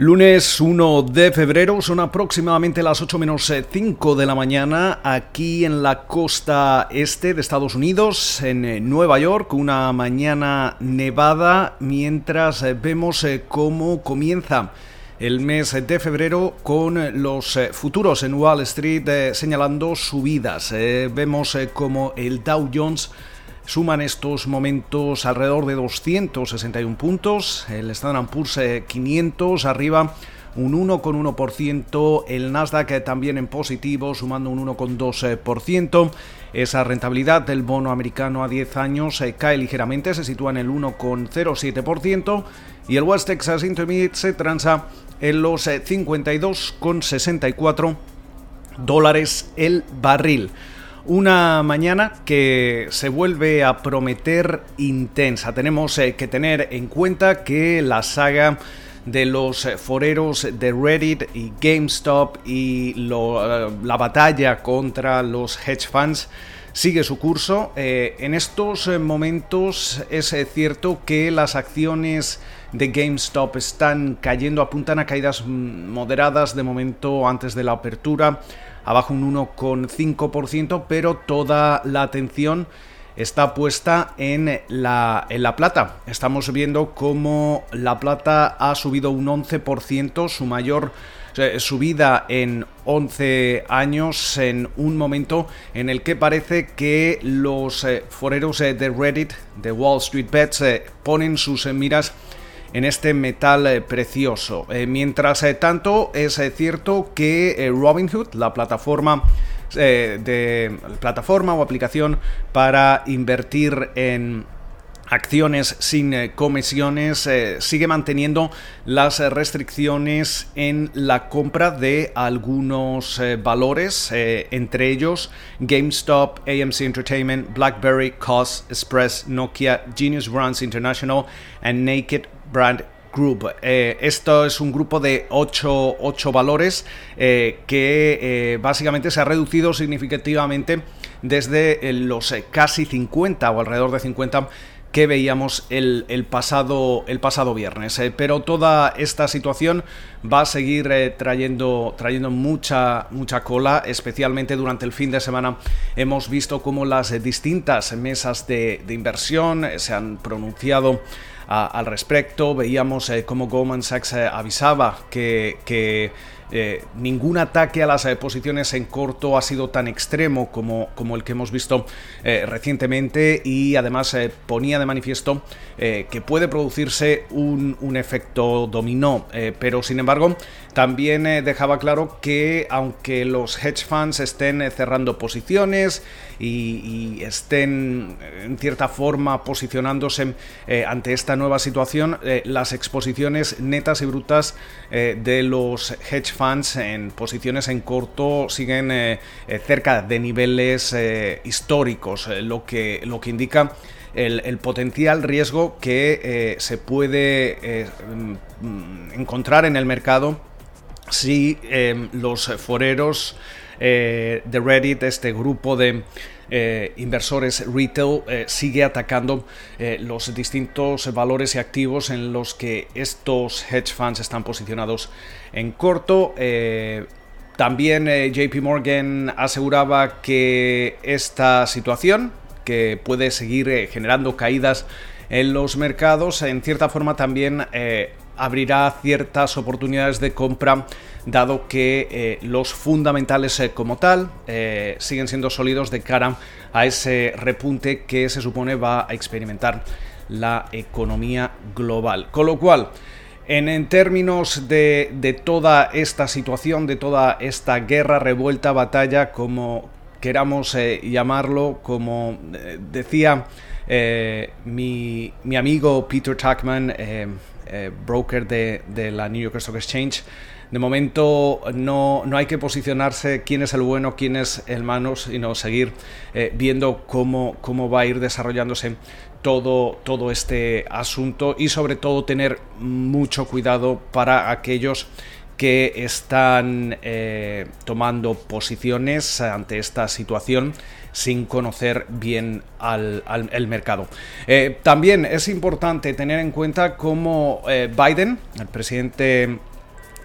Lunes 1 de febrero, son aproximadamente las 8 menos 5 de la mañana aquí en la costa este de Estados Unidos, en eh, Nueva York, una mañana nevada mientras eh, vemos eh, cómo comienza el mes de febrero con los futuros en Wall Street señalando subidas. vemos como el Dow Jones suman estos momentos alrededor de 261 puntos, el Standard Poor's 500 arriba un 1,1%, el Nasdaq también en positivo, sumando un 1,2%. Esa rentabilidad del bono americano a 10 años eh, cae ligeramente, se sitúa en el 1,07% y el West Texas Intermediate se transa en los 52,64 eh, dólares el barril. Una mañana que se vuelve a prometer intensa. Tenemos eh, que tener en cuenta que la saga de los eh, foreros de Reddit y GameStop y eh, la batalla contra los hedge funds sigue su curso. en estos momentos es cierto que las acciones de GameStop están cayendo, apuntan a caídas moderadas de momento antes de la apertura abajo un 1,5%, pero toda la atención está puesta en la, en la plata. Estamos viendo cómo la plata ha subido un 11%, su mayor subida en 11 años, en un momento en el que parece que los eh, foreros eh, de Reddit, de Wall Street Bets, eh, ponen sus miras en este metal eh, precioso. Eh, mientras eh, tanto, es cierto que Robinhood, la plataforma de plataforma o aplicación para invertir en acciones sin comisiones, sigue manteniendo las restricciones en la compra de algunos valores, entre ellos GameStop, AMC Entertainment, BlackBerry, COS, Express, Nokia, Genius Brands International y Naked Brand Group. Eh, esto es un grupo de 8, valores eh, que eh, básicamente se ha reducido significativamente desde los casi 50 o alrededor de 50 que veíamos el, pasado, el pasado viernes. pero toda esta situación va a seguir trayendo, trayendo mucha, mucha cola, especialmente durante el fin de semana. Hemos visto cómo las distintas mesas de, de inversión se han pronunciado al respecto. Veíamos eh, cómo Goldman Sachs eh, avisaba que, eh, ningún ataque a las posiciones en corto ha sido tan extremo como, el que hemos visto recientemente y además ponía de manifiesto que puede producirse un, un efecto dominó, pero sin embargo también dejaba claro que aunque los hedge funds estén cerrando posiciones y, estén en cierta forma posicionándose ante esta nueva situación, eh, las exposiciones netas y brutas eh, de los hedge funds en posiciones en corto siguen eh, cerca de niveles históricos, lo, que, lo que indica el, potencial riesgo que se puede mm, encontrar en el mercado si los foreros de Reddit, este grupo de eh, inversores retail eh, sigue atacando eh, los distintos valores y activos en los que estos hedge funds están posicionados en corto. también JP Morgan aseguraba que esta situación, que puede seguir generando caídas en los mercados, en cierta forma también abrirá ciertas oportunidades de compra dado que eh, los fundamentales eh, como tal eh, siguen siendo sólidos de cara a ese repunte que se supone va a experimentar la economía global. Con lo cual, en, términos de, de, toda esta situación, de toda esta guerra, revuelta, batalla, como queramos llamarlo, como decía mi, mi, amigo Peter Tuckman, eh, broker de, la New York Stock Exchange. De momento no, no, hay que posicionarse quién es el bueno, quién es el malo, sino seguir eh, viendo cómo, cómo va a ir desarrollándose todo, todo este asunto y sobre todo tener mucho cuidado para aquellos que están eh, tomando posiciones ante esta situación sin conocer bien al, el mercado. Eh, también es importante tener en cuenta cómo eh, Biden, el presidente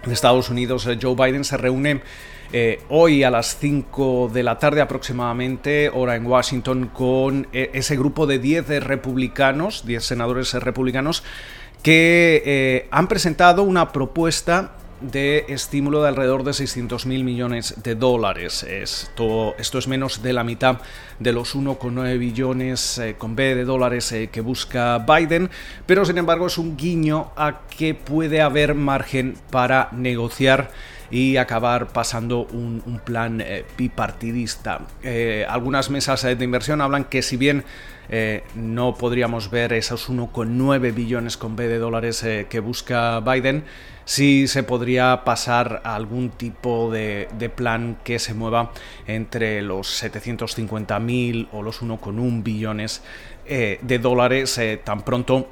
de Estados Unidos, Joe Biden, se reúne hoy a las 5 de la tarde aproximadamente, hora en Washington, con ese grupo de 10 republicanos, 10 senadores republicanos, que han presentado una propuesta de estímulo de alrededor de 600 mil millones de dólares. Esto, esto es menos de la mitad de los 1,9 billones eh, con B de dólares eh, que busca Biden, pero sin embargo es un guiño a que puede haber margen para negociar y acabar pasando un, plan eh, bipartidista. algunas mesas de inversión hablan que si bien no podríamos ver esos 1,9 billones con B de dólares que busca Biden, sí se podría pasar a algún tipo de, plan que se mueva entre los 750.000 o los 1,1 billones eh, de dólares eh, tan pronto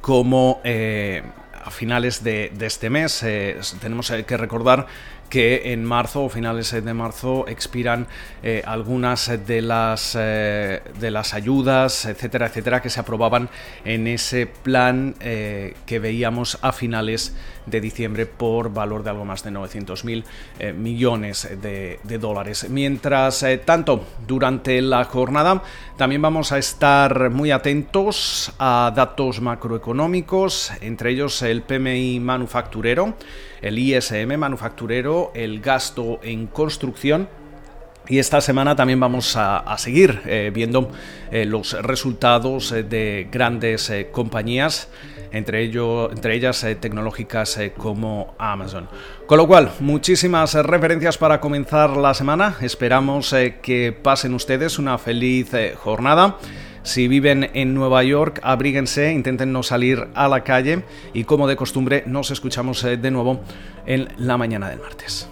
como eh, a finales de, este mes. tenemos que recordar que en marzo o finales de marzo expiran eh, algunas de las, eh, de las ayudas, etcétera, etcétera, que se aprobaban en ese plan eh, que veíamos a finales de diciembre por valor de algo más de 900 mil millones de, de, dólares. Mientras tanto, durante la jornada también vamos a estar muy atentos a datos macroeconómicos, entre ellos el PMI manufacturero, el ISM manufacturero, el gasto en construcción y esta semana también vamos a, seguir eh, viendo eh, los resultados eh, de grandes compañías, entre, entre ellas tecnológicas como Amazon. Con lo cual, muchísimas referencias para comenzar la semana. Esperamos que pasen ustedes una feliz jornada. Si viven en Nueva York, abríguense, intenten no salir a la calle y como de costumbre nos escuchamos de nuevo en la mañana del martes.